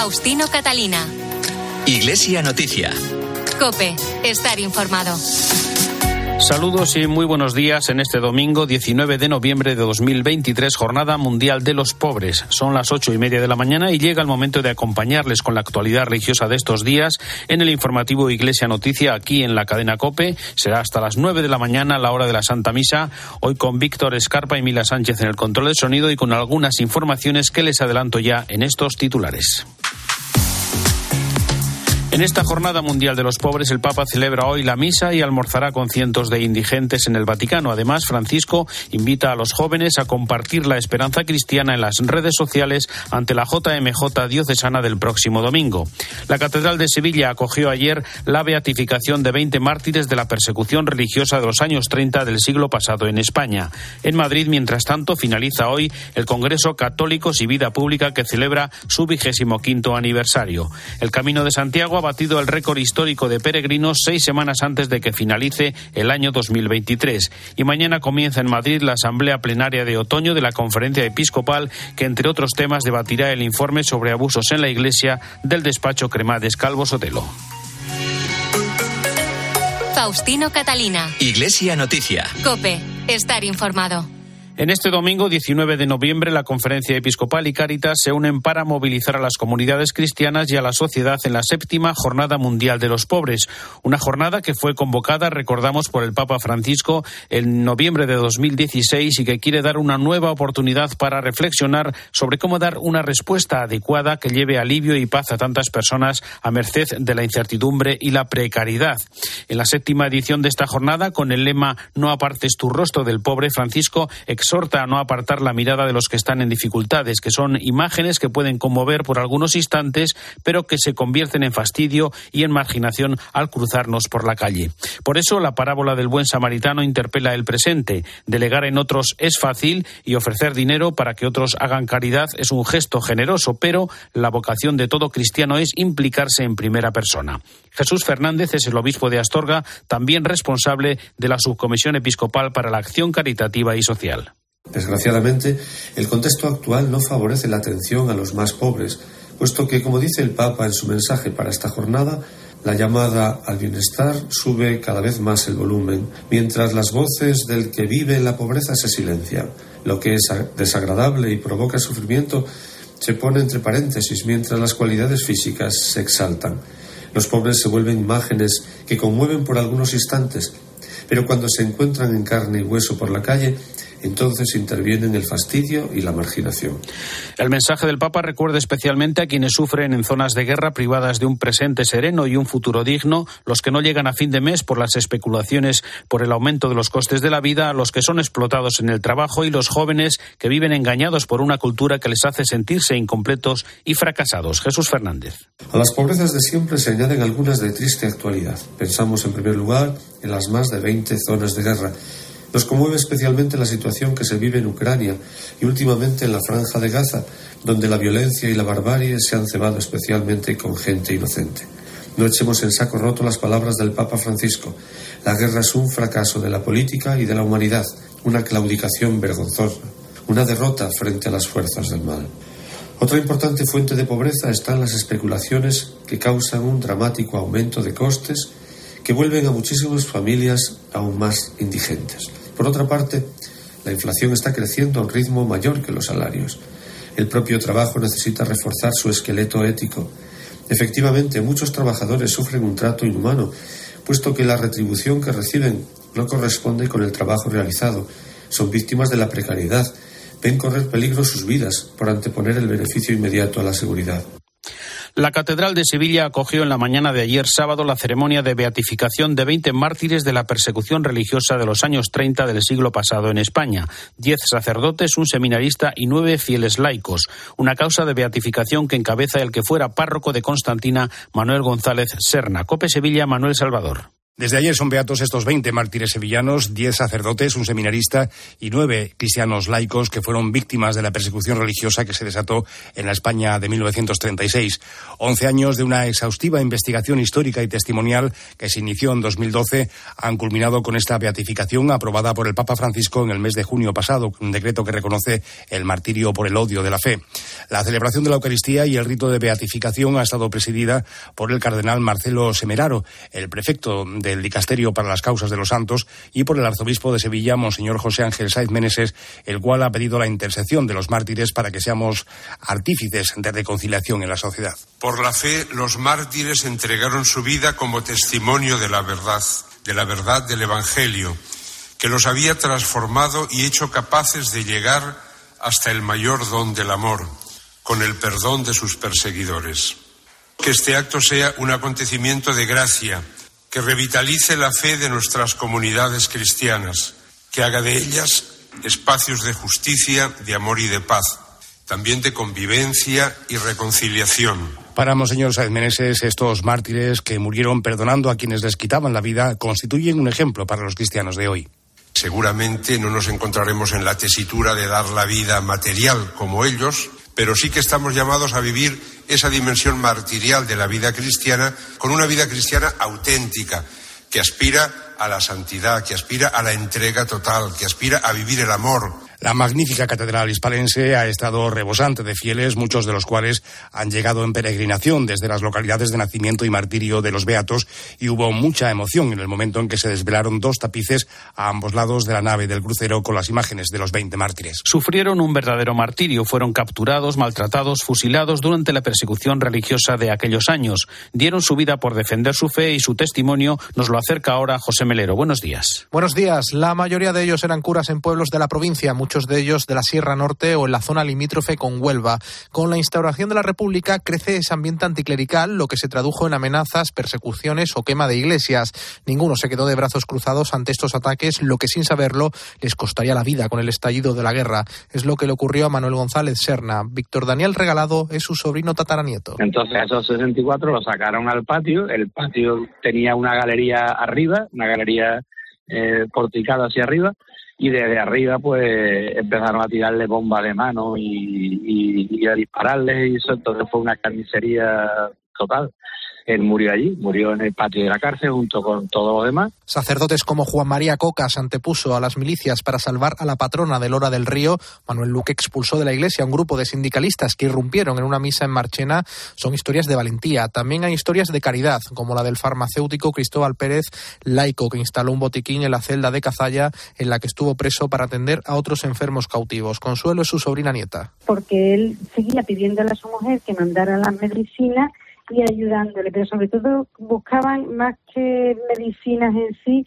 Faustino Catalina. Iglesia Noticia. Cope, estar informado. Saludos y muy buenos días en este domingo 19 de noviembre de 2023, Jornada Mundial de los Pobres. Son las ocho y media de la mañana y llega el momento de acompañarles con la actualidad religiosa de estos días en el informativo Iglesia Noticia aquí en la cadena Cope. Será hasta las nueve de la mañana, la hora de la Santa Misa. Hoy con Víctor Escarpa y Mila Sánchez en el control de sonido y con algunas informaciones que les adelanto ya en estos titulares. En esta Jornada Mundial de los Pobres, el Papa celebra hoy la misa y almorzará con cientos de indigentes en el Vaticano. Además, Francisco invita a los jóvenes a compartir la esperanza cristiana en las redes sociales ante la JMJ diocesana del próximo domingo. La Catedral de Sevilla acogió ayer la beatificación de 20 mártires de la persecución religiosa de los años 30 del siglo pasado en España. En Madrid, mientras tanto, finaliza hoy el Congreso Católicos y Vida Pública que celebra su vigésimo quinto aniversario. El Camino de Santiago ha batido el récord histórico de peregrinos seis semanas antes de que finalice el año 2023. Y mañana comienza en Madrid la Asamblea Plenaria de Otoño de la Conferencia Episcopal, que entre otros temas debatirá el informe sobre abusos en la Iglesia del despacho Cremades Calvo Sotelo. Faustino Catalina. Iglesia Noticia. Cope, estar informado. En este domingo 19 de noviembre, la Conferencia Episcopal y Cáritas se unen para movilizar a las comunidades cristianas y a la sociedad en la séptima Jornada Mundial de los Pobres. Una jornada que fue convocada, recordamos, por el Papa Francisco en noviembre de 2016 y que quiere dar una nueva oportunidad para reflexionar sobre cómo dar una respuesta adecuada que lleve alivio y paz a tantas personas a merced de la incertidumbre y la precariedad. En la séptima edición de esta jornada, con el lema No apartes tu rostro del pobre, Francisco exhorta a no apartar la mirada de los que están en dificultades, que son imágenes que pueden conmover por algunos instantes, pero que se convierten en fastidio y en marginación al cruzarnos por la calle. Por eso la parábola del buen samaritano interpela el presente. Delegar en otros es fácil y ofrecer dinero para que otros hagan caridad es un gesto generoso, pero la vocación de todo cristiano es implicarse en primera persona. Jesús Fernández es el obispo de Astorga, también responsable de la Subcomisión Episcopal para la Acción Caritativa y Social. Desgraciadamente, el contexto actual no favorece la atención a los más pobres, puesto que, como dice el Papa en su mensaje para esta jornada, la llamada al bienestar sube cada vez más el volumen, mientras las voces del que vive en la pobreza se silencian. Lo que es desagradable y provoca sufrimiento se pone entre paréntesis, mientras las cualidades físicas se exaltan. Los pobres se vuelven imágenes que conmueven por algunos instantes, pero cuando se encuentran en carne y hueso por la calle, entonces intervienen el fastidio y la marginación. El mensaje del Papa recuerda especialmente a quienes sufren en zonas de guerra privadas de un presente sereno y un futuro digno, los que no llegan a fin de mes por las especulaciones por el aumento de los costes de la vida, los que son explotados en el trabajo y los jóvenes que viven engañados por una cultura que les hace sentirse incompletos y fracasados. Jesús Fernández. A las pobrezas de siempre se añaden algunas de triste actualidad. Pensamos en primer lugar en las más de 20 zonas de guerra nos conmueve especialmente la situación que se vive en Ucrania y últimamente en la franja de Gaza, donde la violencia y la barbarie se han cebado especialmente con gente inocente. No echemos en saco roto las palabras del Papa Francisco. La guerra es un fracaso de la política y de la humanidad, una claudicación vergonzosa, una derrota frente a las fuerzas del mal. Otra importante fuente de pobreza están las especulaciones que causan un dramático aumento de costes que vuelven a muchísimas familias aún más indigentes. Por otra parte, la inflación está creciendo a un ritmo mayor que los salarios. El propio trabajo necesita reforzar su esqueleto ético. Efectivamente, muchos trabajadores sufren un trato inhumano, puesto que la retribución que reciben no corresponde con el trabajo realizado. Son víctimas de la precariedad. Ven correr peligro sus vidas por anteponer el beneficio inmediato a la seguridad. La Catedral de Sevilla acogió en la mañana de ayer sábado la ceremonia de beatificación de 20 mártires de la persecución religiosa de los años 30 del siglo pasado en España. Diez sacerdotes, un seminarista y nueve fieles laicos. Una causa de beatificación que encabeza el que fuera párroco de Constantina, Manuel González Serna. Cope Sevilla, Manuel Salvador. Desde ayer son beatos estos 20 mártires sevillanos, 10 sacerdotes, un seminarista y 9 cristianos laicos que fueron víctimas de la persecución religiosa que se desató en la España de 1936. 11 años de una exhaustiva investigación histórica y testimonial que se inició en 2012 han culminado con esta beatificación aprobada por el Papa Francisco en el mes de junio pasado, un decreto que reconoce el martirio por el odio de la fe. La celebración de la Eucaristía y el rito de beatificación ha estado presidida por el cardenal Marcelo Semeraro, el prefecto de del Dicasterio para las Causas de los Santos y por el arzobispo de Sevilla, Monseñor José Ángel Saiz Meneses, el cual ha pedido la intercesión de los mártires para que seamos artífices de reconciliación en la sociedad. Por la fe, los mártires entregaron su vida como testimonio de la verdad, de la verdad del Evangelio, que los había transformado y hecho capaces de llegar hasta el mayor don del amor, con el perdón de sus perseguidores. Que este acto sea un acontecimiento de gracia, que revitalice la fe de nuestras comunidades cristianas, que haga de ellas espacios de justicia, de amor y de paz, también de convivencia y reconciliación. Para Monseñor Sáenz Meneses, estos mártires que murieron perdonando a quienes les quitaban la vida constituyen un ejemplo para los cristianos de hoy. Seguramente no nos encontraremos en la tesitura de dar la vida material como ellos, pero sí que estamos llamados a vivir esa dimensión martirial de la vida cristiana con una vida cristiana auténtica, que aspira a la santidad, que aspira a la entrega total, que aspira a vivir el amor, la magnífica catedral hispalense ha estado rebosante de fieles, muchos de los cuales han llegado en peregrinación desde las localidades de nacimiento y martirio de los Beatos y hubo mucha emoción en el momento en que se desvelaron dos tapices a ambos lados de la nave del crucero con las imágenes de los 20 mártires. Sufrieron un verdadero martirio, fueron capturados, maltratados, fusilados durante la persecución religiosa de aquellos años. Dieron su vida por defender su fe y su testimonio nos lo acerca ahora José Melero. Buenos días. Buenos días. La mayoría de ellos eran curas en pueblos de la provincia muchos de ellos de la Sierra Norte o en la zona limítrofe con Huelva. Con la instauración de la República crece ese ambiente anticlerical, lo que se tradujo en amenazas, persecuciones o quema de iglesias. Ninguno se quedó de brazos cruzados ante estos ataques, lo que sin saberlo les costaría la vida con el estallido de la guerra. Es lo que le ocurrió a Manuel González Serna. Víctor Daniel Regalado es su sobrino tataranieto. Entonces a esos 64 lo sacaron al patio. El patio tenía una galería arriba, una galería eh, porticada hacia arriba y desde arriba pues empezaron a tirarle bombas de mano y, y, a dispararle y eso entonces fue una carnicería total él murió allí, murió en el patio de la cárcel junto con todos los demás. Sacerdotes como Juan María Cocas antepuso a las milicias para salvar a la patrona de Lora del Río. Manuel Luque expulsó de la iglesia a un grupo de sindicalistas que irrumpieron en una misa en Marchena. Son historias de valentía. También hay historias de caridad, como la del farmacéutico Cristóbal Pérez, laico, que instaló un botiquín en la celda de Cazalla, en la que estuvo preso para atender a otros enfermos cautivos. Consuelo es su sobrina nieta. Porque él seguía pidiéndole a su mujer que mandara las medicinas y ayudándole, pero sobre todo buscaban más que medicinas en sí,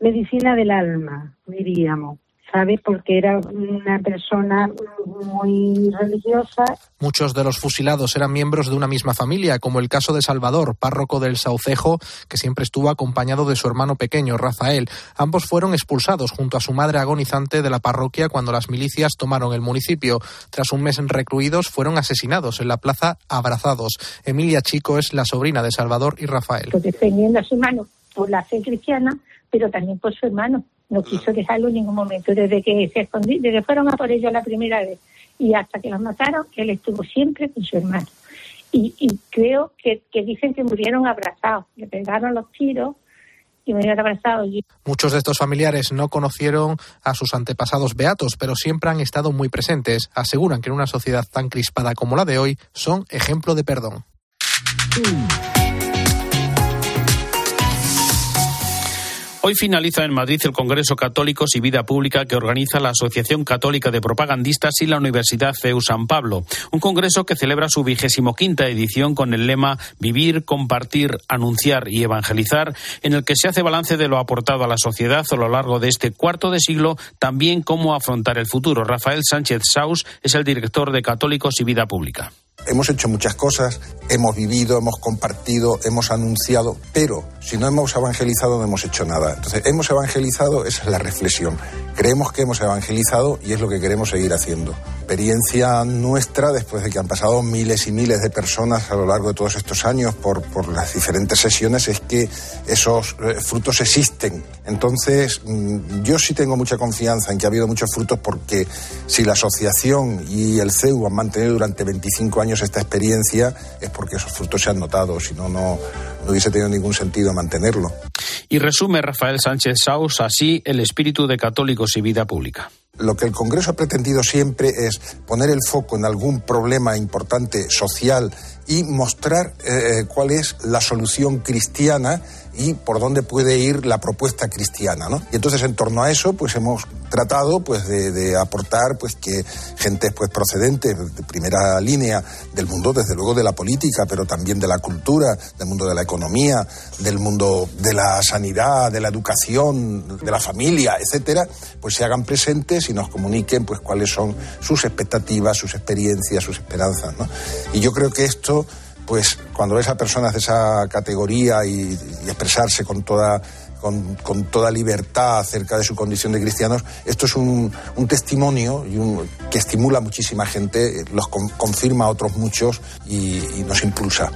medicina del alma, diríamos. ¿Sabes? Porque era una persona muy religiosa. Muchos de los fusilados eran miembros de una misma familia, como el caso de Salvador, párroco del Saucejo, que siempre estuvo acompañado de su hermano pequeño, Rafael. Ambos fueron expulsados junto a su madre agonizante de la parroquia cuando las milicias tomaron el municipio. Tras un mes recluidos, fueron asesinados en la plaza Abrazados. Emilia Chico es la sobrina de Salvador y Rafael. Pues defendiendo a su hermano por la fe cristiana, pero también por su hermano no quiso dejarlo en ningún momento. Desde que se escondí, desde que fueron a por ellos la primera vez y hasta que los mataron, él estuvo siempre con su hermano. Y, creo que, dicen que murieron abrazados, le pegaron los tiros y murieron abrazados. Muchos de estos familiares no conocieron a sus antepasados beatos, pero siempre han estado muy presentes. Aseguran que en una sociedad tan crispada como la de hoy son ejemplo de perdón. Hoy finaliza en Madrid el Congreso Católicos y Vida Pública que organiza la Asociación Católica de Propagandistas y la Universidad CEU San Pablo. Un congreso que celebra su vigésimo quinta edición con el lema Vivir, compartir, anunciar y evangelizar, en el que se hace balance de lo aportado a la sociedad a lo largo de este cuarto de siglo, también cómo afrontar el futuro. Rafael Sánchez Saus es el director de Católicos y Vida Pública. Hemos hecho muchas cosas, hemos vivido, hemos compartido, hemos anunciado, pero si no hemos evangelizado no hemos hecho nada. Entonces, hemos evangelizado, esa es la reflexión. Creemos que hemos evangelizado y es lo que queremos seguir haciendo. Experiencia nuestra, después de que han pasado miles y miles de personas a lo largo de todos estos años por, por las diferentes sesiones, es que esos eh, frutos existen. Entonces, mm, yo sí tengo mucha confianza en que ha habido muchos frutos porque si la asociación y el CEU han mantenido durante 25 años esta experiencia, es porque esos frutos se han notado, si no, no hubiese tenido ningún sentido mantenerlo. Y resume Rafael Sánchez Saus así el espíritu de católicos y vida pública. Lo que el Congreso ha pretendido siempre es poner el foco en algún problema importante social y mostrar eh, cuál es la solución cristiana y por dónde puede ir la propuesta cristiana, ¿no? Y entonces en torno a eso, pues hemos tratado, pues de, aportar, pues que gente pues procedente de primera línea del mundo, desde luego de la política, pero también de la cultura, del mundo de la economía, del mundo de la sanidad, de la educación, de la familia, etcétera, pues se hagan presentes y nos comuniquen, pues cuáles son sus expectativas, sus experiencias, sus esperanzas. Y yo creo que esto pues cuando ves a personas de esa categoría y, expresarse con toda, con, toda libertad acerca de su condición de cristianos, esto es un, testimonio y que estimula a muchísima gente, los confirma a otros muchos y nos impulsa.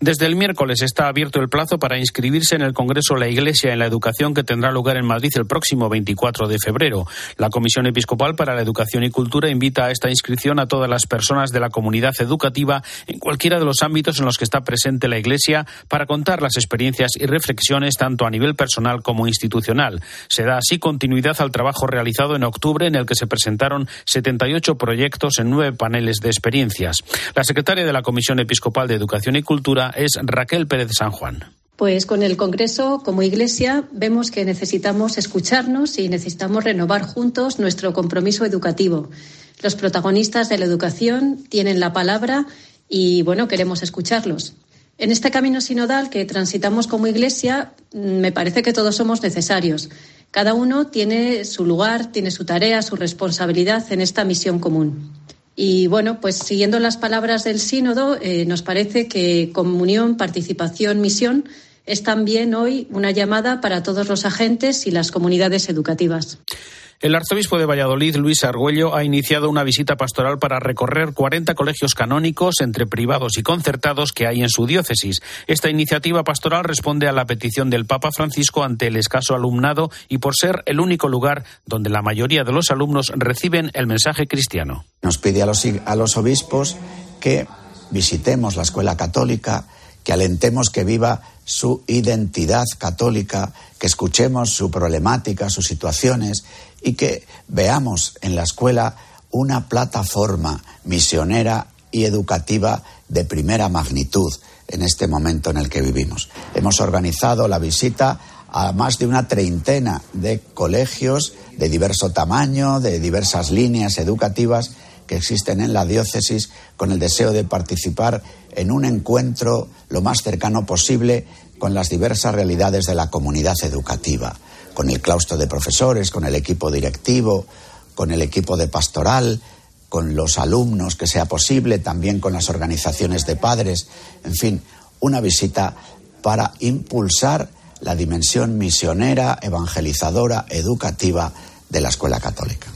Desde el miércoles está abierto el plazo para inscribirse en el Congreso La Iglesia en la Educación que tendrá lugar en Madrid el próximo 24 de febrero. La Comisión Episcopal para la Educación y Cultura invita a esta inscripción a todas las personas de la comunidad educativa en cualquiera de los ámbitos en los que está presente la Iglesia para contar las experiencias y reflexiones tanto a nivel personal como institucional. Se da así continuidad al trabajo realizado en octubre en el que se presentaron 78 proyectos en nueve paneles de experiencias. La secretaria de la Comisión Episcopal de Educación y Cultura es Raquel Pérez San Juan. Pues con el Congreso, como Iglesia, vemos que necesitamos escucharnos y necesitamos renovar juntos nuestro compromiso educativo. Los protagonistas de la educación tienen la palabra y, bueno, queremos escucharlos. En este camino sinodal que transitamos como Iglesia, me parece que todos somos necesarios. Cada uno tiene su lugar, tiene su tarea, su responsabilidad en esta misión común. Y bueno, pues siguiendo las palabras del sínodo, eh, nos parece que comunión, participación, misión es también hoy una llamada para todos los agentes y las comunidades educativas. El arzobispo de Valladolid, Luis Argüello, ha iniciado una visita pastoral para recorrer 40 colegios canónicos entre privados y concertados que hay en su diócesis. Esta iniciativa pastoral responde a la petición del Papa Francisco ante el escaso alumnado y por ser el único lugar donde la mayoría de los alumnos reciben el mensaje cristiano. Nos pide a los, a los obispos que visitemos la escuela católica, que alentemos que viva su identidad católica, que escuchemos su problemática, sus situaciones y que veamos en la escuela una plataforma misionera y educativa de primera magnitud en este momento en el que vivimos. Hemos organizado la visita a más de una treintena de colegios de diverso tamaño, de diversas líneas educativas que existen en la diócesis con el deseo de participar en un encuentro lo más cercano posible con las diversas realidades de la comunidad educativa con el claustro de profesores, con el equipo directivo, con el equipo de pastoral, con los alumnos que sea posible, también con las organizaciones de padres, en fin, una visita para impulsar la dimensión misionera, evangelizadora, educativa de la escuela católica.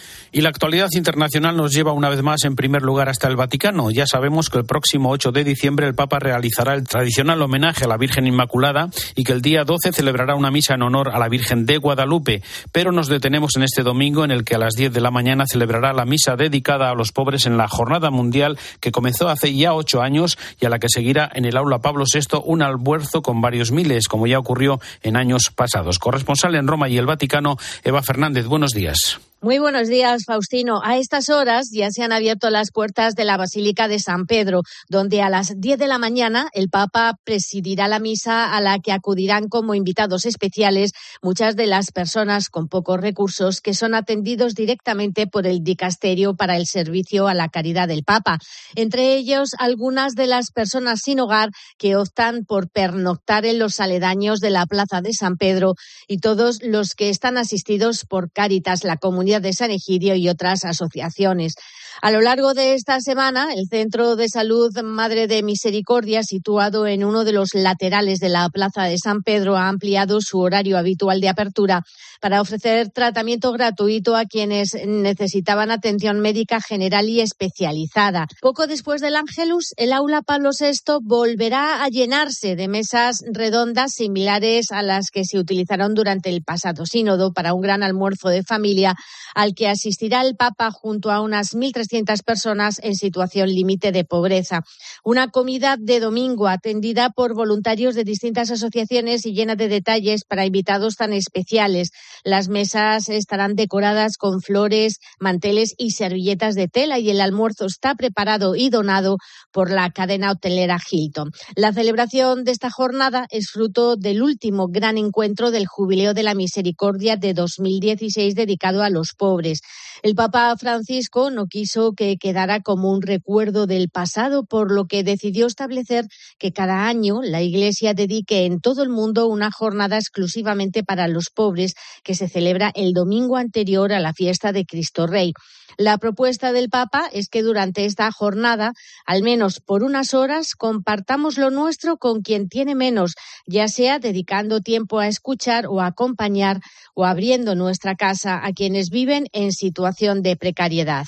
Y la actualidad internacional nos lleva una vez más en primer lugar hasta el Vaticano. Ya sabemos que el próximo 8 de diciembre el Papa realizará el tradicional homenaje a la Virgen Inmaculada y que el día 12 celebrará una misa en honor a la Virgen de Guadalupe. Pero nos detenemos en este domingo en el que a las 10 de la mañana celebrará la misa dedicada a los pobres en la Jornada Mundial que comenzó hace ya ocho años y a la que seguirá en el aula Pablo VI un almuerzo con varios miles, como ya ocurrió en años pasados. Corresponsal en Roma y el Vaticano, Eva Fernández. Buenos días. Muy buenos días, Faustino. A estas horas ya se han abierto las puertas de la Basílica de San Pedro, donde a las 10 de la mañana el Papa presidirá la misa a la que acudirán como invitados especiales muchas de las personas con pocos recursos que son atendidos directamente por el Dicasterio para el Servicio a la Caridad del Papa. Entre ellos, algunas de las personas sin hogar que optan por pernoctar en los aledaños de la Plaza de San Pedro y todos los que están asistidos por Cáritas, la comunidad de San Egidio y otras asociaciones. A lo largo de esta semana, el Centro de Salud Madre de Misericordia, situado en uno de los laterales de la Plaza de San Pedro, ha ampliado su horario habitual de apertura para ofrecer tratamiento gratuito a quienes necesitaban atención médica general y especializada. Poco después del Ángelus, el aula Pablo VI volverá a llenarse de mesas redondas similares a las que se utilizaron durante el pasado sínodo para un gran almuerzo de familia al que asistirá el Papa junto a unas 1.300 personas en situación límite de pobreza. Una comida de domingo atendida por voluntarios de distintas asociaciones y llena de detalles para invitados tan especiales. Las mesas estarán decoradas con flores, manteles y servilletas de tela y el almuerzo está preparado y donado por la cadena hotelera Hilton. La celebración de esta jornada es fruto del último gran encuentro del Jubileo de la Misericordia de 2016 dedicado a los pobres. El Papa Francisco no quiso que quedara como un recuerdo del pasado, por lo que decidió establecer que cada año la Iglesia dedique en todo el mundo una jornada exclusivamente para los pobres se celebra el domingo anterior a la fiesta de Cristo Rey. La propuesta del Papa es que durante esta jornada, al menos por unas horas, compartamos lo nuestro con quien tiene menos, ya sea dedicando tiempo a escuchar o a acompañar o abriendo nuestra casa a quienes viven en situación de precariedad.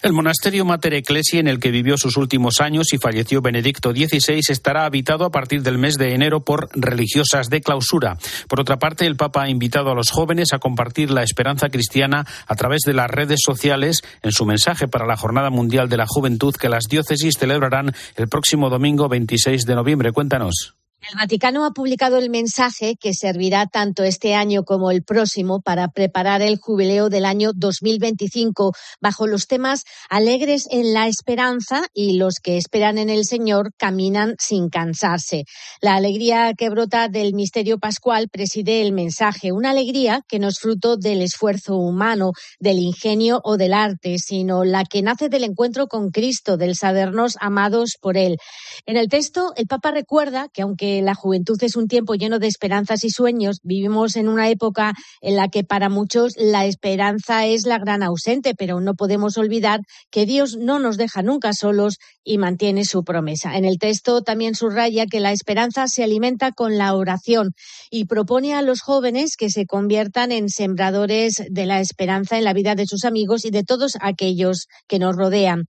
El monasterio Mater Ecclesi, en el que vivió sus últimos años y falleció Benedicto XVI, estará habitado a partir del mes de enero por religiosas de clausura. Por otra parte, el Papa ha invitado a los jóvenes a compartir la esperanza cristiana a través de las redes sociales en su mensaje para la Jornada Mundial de la Juventud que las diócesis celebrarán el próximo domingo 26 de noviembre. Cuéntanos. El Vaticano ha publicado el mensaje que servirá tanto este año como el próximo para preparar el jubileo del año 2025 bajo los temas alegres en la esperanza y los que esperan en el Señor caminan sin cansarse. La alegría que brota del misterio pascual preside el mensaje, una alegría que no es fruto del esfuerzo humano, del ingenio o del arte, sino la que nace del encuentro con Cristo, del sabernos amados por Él. En el texto, el Papa recuerda que aunque la juventud es un tiempo lleno de esperanzas y sueños. Vivimos en una época en la que para muchos la esperanza es la gran ausente, pero no podemos olvidar que Dios no nos deja nunca solos y mantiene su promesa. En el texto también subraya que la esperanza se alimenta con la oración y propone a los jóvenes que se conviertan en sembradores de la esperanza en la vida de sus amigos y de todos aquellos que nos rodean.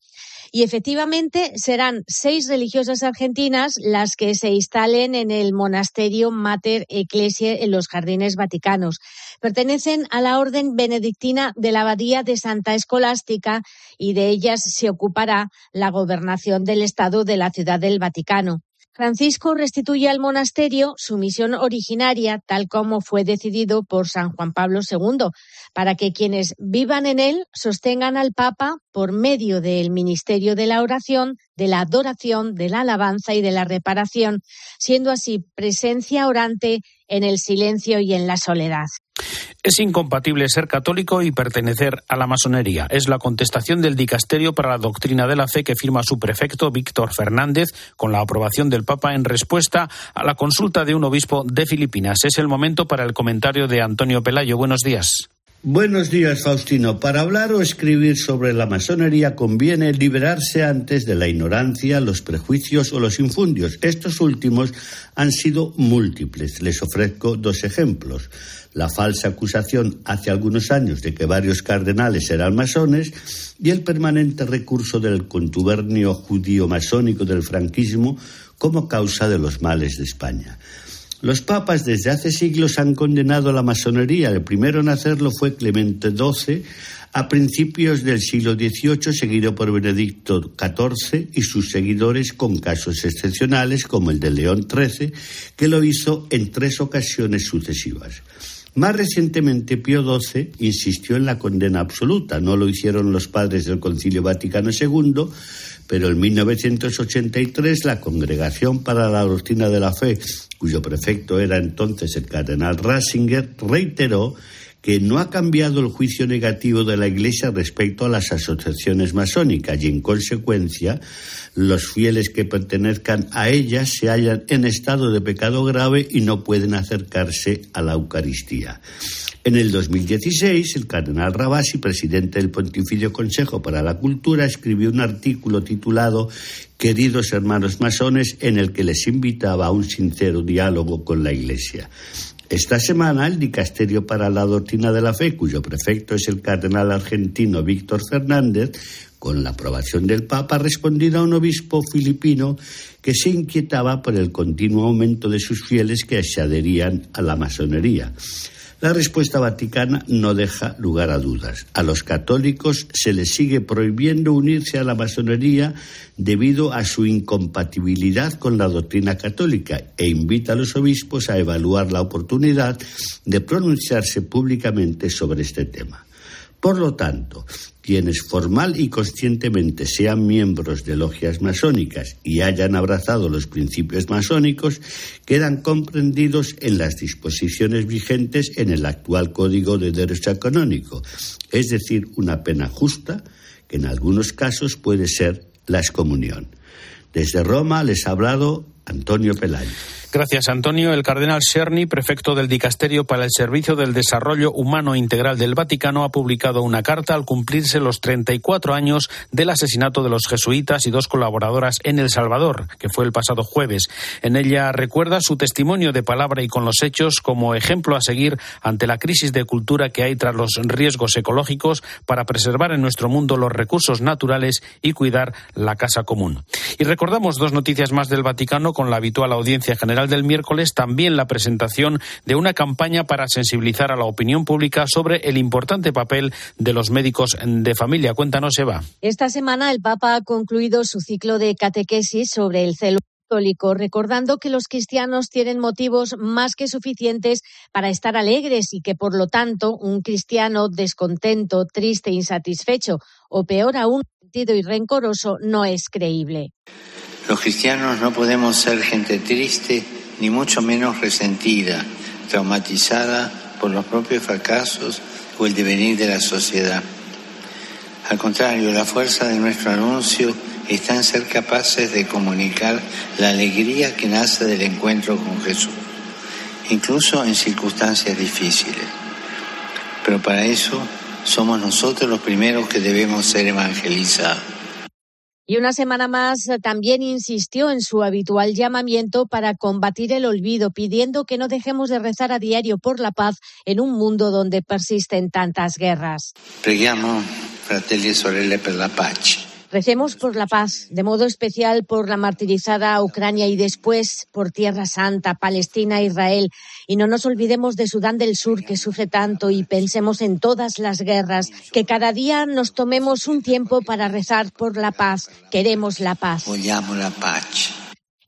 Y efectivamente serán seis religiosas argentinas las que se instalen en el monasterio Mater Ecclesiae en los Jardines Vaticanos. Pertenecen a la orden benedictina de la Abadía de Santa Escolástica y de ellas se ocupará la gobernación del Estado de la Ciudad del Vaticano. Francisco restituye al monasterio su misión originaria, tal como fue decidido por San Juan Pablo II, para que quienes vivan en él sostengan al Papa por medio del ministerio de la oración, de la adoración, de la alabanza y de la reparación, siendo así presencia orante en el silencio y en la soledad. Es incompatible ser católico y pertenecer a la masonería. Es la contestación del Dicasterio para la Doctrina de la Fe que firma su prefecto Víctor Fernández con la aprobación del Papa en respuesta a la consulta de un obispo de Filipinas. Es el momento para el comentario de Antonio Pelayo. Buenos días. Buenos días, Faustino. Para hablar o escribir sobre la masonería conviene liberarse antes de la ignorancia, los prejuicios o los infundios. Estos últimos han sido múltiples. Les ofrezco dos ejemplos. La falsa acusación hace algunos años de que varios cardenales eran masones y el permanente recurso del contubernio judío masónico del franquismo como causa de los males de España. Los papas desde hace siglos han condenado la masonería. El primero en hacerlo fue Clemente XII a principios del siglo XVIII, seguido por Benedicto XIV y sus seguidores con casos excepcionales como el de León XIII, que lo hizo en tres ocasiones sucesivas. Más recientemente, Pío XII insistió en la condena absoluta. No lo hicieron los padres del Concilio Vaticano II, pero en 1983 la Congregación para la Doctrina de la Fe, cuyo prefecto era entonces el cardenal Ratzinger, reiteró que no ha cambiado el juicio negativo de la Iglesia respecto a las asociaciones masónicas y, en consecuencia, los fieles que pertenezcan a ellas se hallan en estado de pecado grave y no pueden acercarse a la Eucaristía. En el 2016, el cardenal Rabasi, presidente del Pontificio Consejo para la Cultura, escribió un artículo titulado Queridos hermanos masones, en el que les invitaba a un sincero diálogo con la Iglesia. Esta semana, el Dicasterio para la Doctrina de la Fe, cuyo prefecto es el cardenal argentino Víctor Fernández, con la aprobación del Papa, ha respondido a un obispo filipino que se inquietaba por el continuo aumento de sus fieles que se adherían a la masonería. La respuesta vaticana no deja lugar a dudas. A los católicos se les sigue prohibiendo unirse a la masonería debido a su incompatibilidad con la doctrina católica e invita a los obispos a evaluar la oportunidad de pronunciarse públicamente sobre este tema. Por lo tanto, quienes formal y conscientemente sean miembros de logias masónicas y hayan abrazado los principios masónicos quedan comprendidos en las disposiciones vigentes en el actual Código de Derecho Canónico, es decir, una pena justa que en algunos casos puede ser la excomunión. Desde Roma les ha hablado Antonio Pelayo. Gracias, Antonio. El cardenal Cerny, prefecto del Dicasterio para el Servicio del Desarrollo Humano Integral del Vaticano, ha publicado una carta al cumplirse los 34 años del asesinato de los jesuitas y dos colaboradoras en El Salvador, que fue el pasado jueves. En ella recuerda su testimonio de palabra y con los hechos como ejemplo a seguir ante la crisis de cultura que hay tras los riesgos ecológicos para preservar en nuestro mundo los recursos naturales y cuidar la casa común. Y recordamos dos noticias más del Vaticano con la habitual audiencia general del miércoles también la presentación de una campaña para sensibilizar a la opinión pública sobre el importante papel de los médicos de familia. Cuéntanos, Eva. Esta semana el Papa ha concluido su ciclo de catequesis sobre el celo católico, recordando que los cristianos tienen motivos más que suficientes para estar alegres y que, por lo tanto, un cristiano descontento, triste, insatisfecho o peor aún, sentido y rencoroso no es creíble. Los cristianos no podemos ser gente triste, ni mucho menos resentida, traumatizada por los propios fracasos o el devenir de la sociedad. Al contrario, la fuerza de nuestro anuncio está en ser capaces de comunicar la alegría que nace del encuentro con Jesús, incluso en circunstancias difíciles. Pero para eso somos nosotros los primeros que debemos ser evangelizados. Y una semana más eh, también insistió en su habitual llamamiento para combatir el olvido, pidiendo que no dejemos de rezar a diario por la paz en un mundo donde persisten tantas guerras. Preghiamo, fratelli e sorelle, per la pace. Recemos por la paz, de modo especial por la martirizada Ucrania y después por Tierra Santa, Palestina, Israel. Y no nos olvidemos de Sudán del Sur, que sufre tanto, y pensemos en todas las guerras, que cada día nos tomemos un tiempo para rezar por la paz. Queremos la paz. la paz.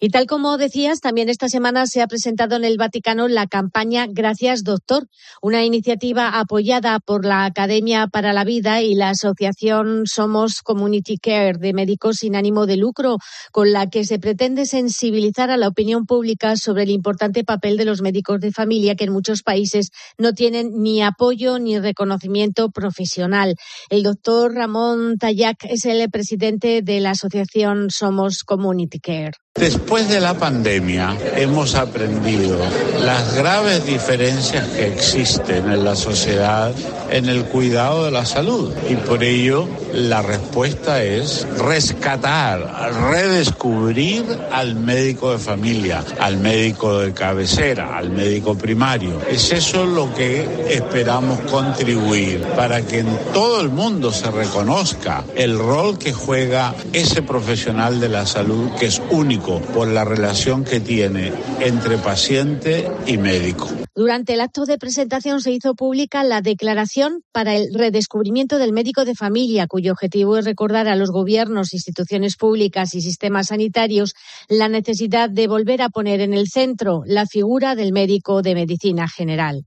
Y tal como decías, también esta semana se ha presentado en el Vaticano la campaña Gracias Doctor, una iniciativa apoyada por la Academia para la Vida y la Asociación Somos Community Care de Médicos sin ánimo de lucro, con la que se pretende sensibilizar a la opinión pública sobre el importante papel de los médicos de familia que en muchos países no tienen ni apoyo ni reconocimiento profesional. El doctor Ramón Tayac es el presidente de la Asociación Somos Community Care. Después de la pandemia hemos aprendido las graves diferencias que existen en la sociedad en el cuidado de la salud y por ello la respuesta es rescatar, redescubrir al médico de familia, al médico de cabecera, al médico primario. Es eso lo que esperamos contribuir para que en todo el mundo se reconozca el rol que juega ese profesional de la salud que es único por la relación que tiene entre paciente y médico. Durante el acto de presentación se hizo pública la declaración para el redescubrimiento del médico de familia, cuyo objetivo es recordar a los gobiernos, instituciones públicas y sistemas sanitarios la necesidad de volver a poner en el centro la figura del médico de medicina general.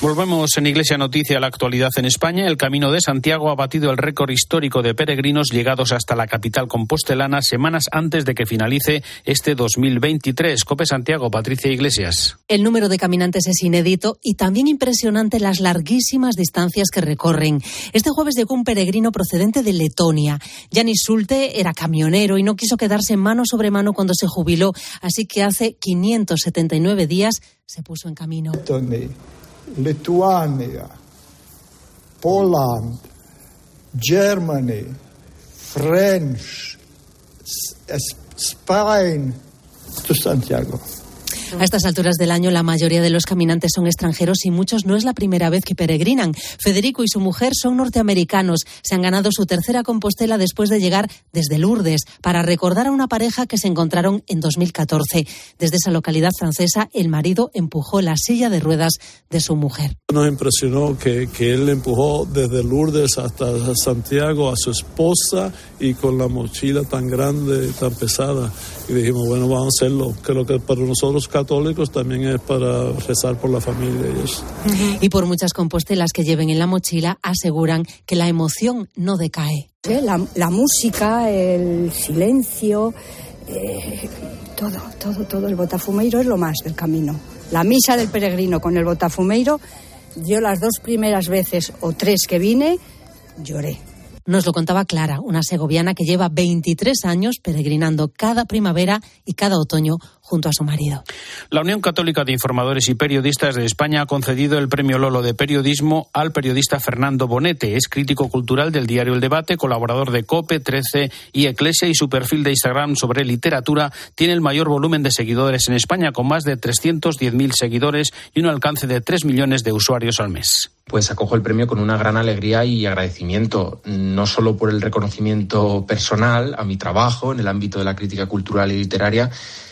Volvemos en Iglesia Noticia a la actualidad en España. El Camino de Santiago ha batido el récord histórico de peregrinos llegados hasta la capital compostelana semanas antes de que finalice este 2023. Cope Santiago, Patricia Iglesias. El número de caminantes es inédito y también impresionante las larguísimas distancias que recorren. Este jueves llegó un peregrino procedente de Letonia. Yanis Sulte era camionero y no quiso quedarse mano sobre mano cuando se jubiló, así que hace 579 días se puso en camino. Lituania, Poland, Germany, French, Spain, to Santiago. A estas alturas del año la mayoría de los caminantes son extranjeros y muchos no es la primera vez que peregrinan. Federico y su mujer son norteamericanos. Se han ganado su tercera Compostela después de llegar desde Lourdes para recordar a una pareja que se encontraron en 2014. Desde esa localidad francesa el marido empujó la silla de ruedas de su mujer. Nos impresionó que, que él empujó desde Lourdes hasta Santiago a su esposa y con la mochila tan grande, tan pesada. Y dijimos, bueno, vamos a hacerlo. Creo que para nosotros católicos también es para rezar por la familia y eso. Y por muchas compostelas que lleven en la mochila, aseguran que la emoción no decae. La, la música, el silencio, eh, todo, todo, todo. El botafumeiro es lo más del camino. La misa del peregrino con el botafumeiro, yo las dos primeras veces o tres que vine, lloré. Nos lo contaba Clara, una segoviana que lleva 23 años peregrinando cada primavera y cada otoño junto a su marido. La Unión Católica de Informadores y Periodistas de España ha concedido el premio Lolo de Periodismo al periodista Fernando Bonete. Es crítico cultural del diario El Debate, colaborador de COPE, 13 y Eclesia y su perfil de Instagram sobre literatura tiene el mayor volumen de seguidores en España, con más de 310.000 seguidores y un alcance de 3 millones de usuarios al mes pues acojo el premio con una gran alegría y agradecimiento, no solo por el reconocimiento personal a mi trabajo en el ámbito de la crítica cultural y literaria,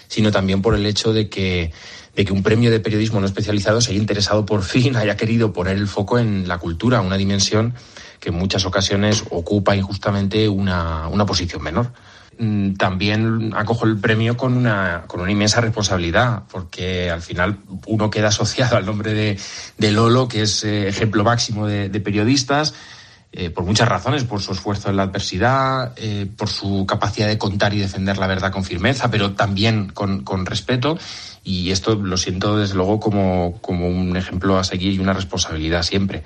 sino también por el hecho de que, de que un premio de periodismo no especializado se haya interesado por fin, haya querido poner el foco en la cultura, una dimensión que en muchas ocasiones ocupa injustamente una, una posición menor. Mm, también acojo el premio con una, con una inmensa responsabilidad, porque al final uno queda asociado al nombre de, de Lolo, que es eh, ejemplo máximo de, de periodistas, eh, por muchas razones, por su esfuerzo en la adversidad, eh, por su capacidad de contar y defender la verdad con firmeza, pero también con, respeto. Y esto lo siento desde luego como, como un ejemplo a seguir y una responsabilidad siempre.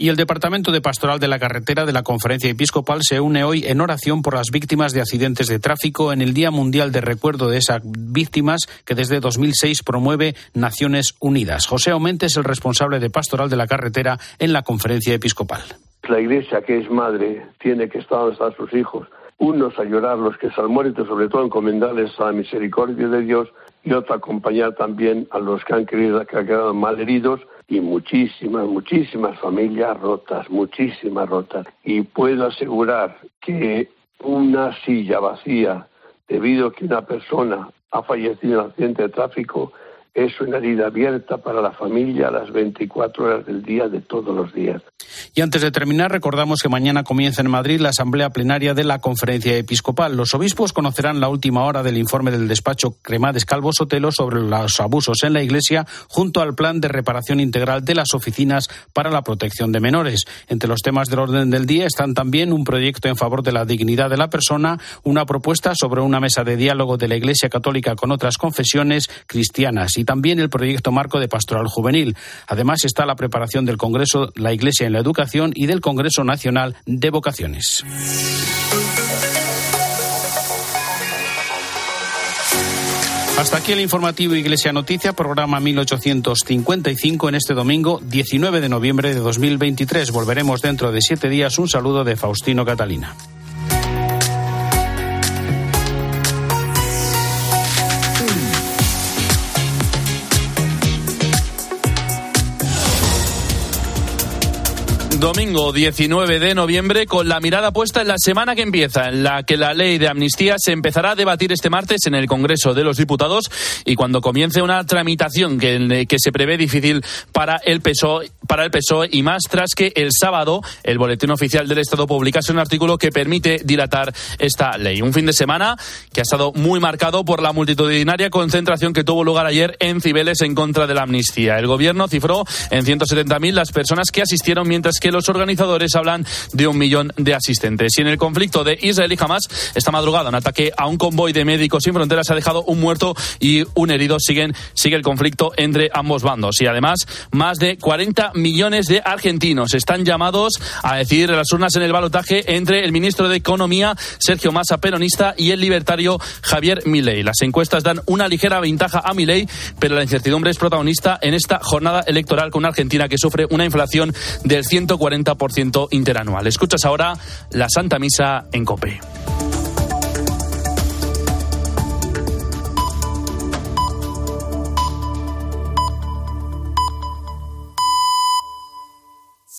Y el Departamento de Pastoral de la Carretera de la Conferencia Episcopal se une hoy en oración por las víctimas de accidentes de tráfico en el Día Mundial de Recuerdo de esas víctimas que desde 2006 promueve Naciones Unidas. José Aumente es el responsable de Pastoral de la Carretera en la Conferencia Episcopal. La iglesia que es madre tiene que estar están sus hijos, unos a llorar los que se han muerto, sobre todo encomendarles a la misericordia de Dios, y otro acompañar también a los que han, querido, que han quedado mal heridos y muchísimas, muchísimas familias rotas, muchísimas rotas. Y puedo asegurar que una silla vacía debido a que una persona ha fallecido en un accidente de tráfico es una herida abierta para la familia a las 24 horas del día de todos los días. Y antes de terminar, recordamos que mañana comienza en Madrid la asamblea plenaria de la Conferencia Episcopal. Los obispos conocerán la última hora del informe del despacho Cremades Calvo Sotelo sobre los abusos en la Iglesia junto al plan de reparación integral de las oficinas para la protección de menores. Entre los temas del orden del día están también un proyecto en favor de la dignidad de la persona, una propuesta sobre una mesa de diálogo de la Iglesia Católica con otras confesiones cristianas y también el proyecto marco de pastoral juvenil. Además está la preparación del Congreso La Iglesia en la Educación y del Congreso Nacional de Vocaciones. Hasta aquí el informativo Iglesia Noticia, programa 1855 en este domingo 19 de noviembre de 2023. Volveremos dentro de siete días. Un saludo de Faustino Catalina. Domingo 19 de noviembre con la mirada puesta en la semana que empieza, en la que la ley de amnistía se empezará a debatir este martes en el Congreso de los Diputados y cuando comience una tramitación que, que se prevé difícil para el PSOE para el PSOE y más tras que el sábado el Boletín Oficial del Estado publicase un artículo que permite dilatar esta ley. Un fin de semana que ha estado muy marcado por la multitudinaria concentración que tuvo lugar ayer en Cibeles en contra de la amnistía. El gobierno cifró en 170.000 las personas que asistieron mientras que los organizadores hablan de un millón de asistentes. Y en el conflicto de Israel y Hamas, esta madrugada un ataque a un convoy de médicos sin fronteras ha dejado un muerto y un herido. Siguen, sigue el conflicto entre ambos bandos. Y además, más de 40 millones de argentinos están llamados a decidir las urnas en el balotaje entre el ministro de Economía, Sergio Massa, peronista, y el libertario Javier Milei. Las encuestas dan una ligera ventaja a Milei, pero la incertidumbre es protagonista en esta jornada electoral con Argentina que sufre una inflación del 140% interanual. Escuchas ahora la Santa Misa en COPE.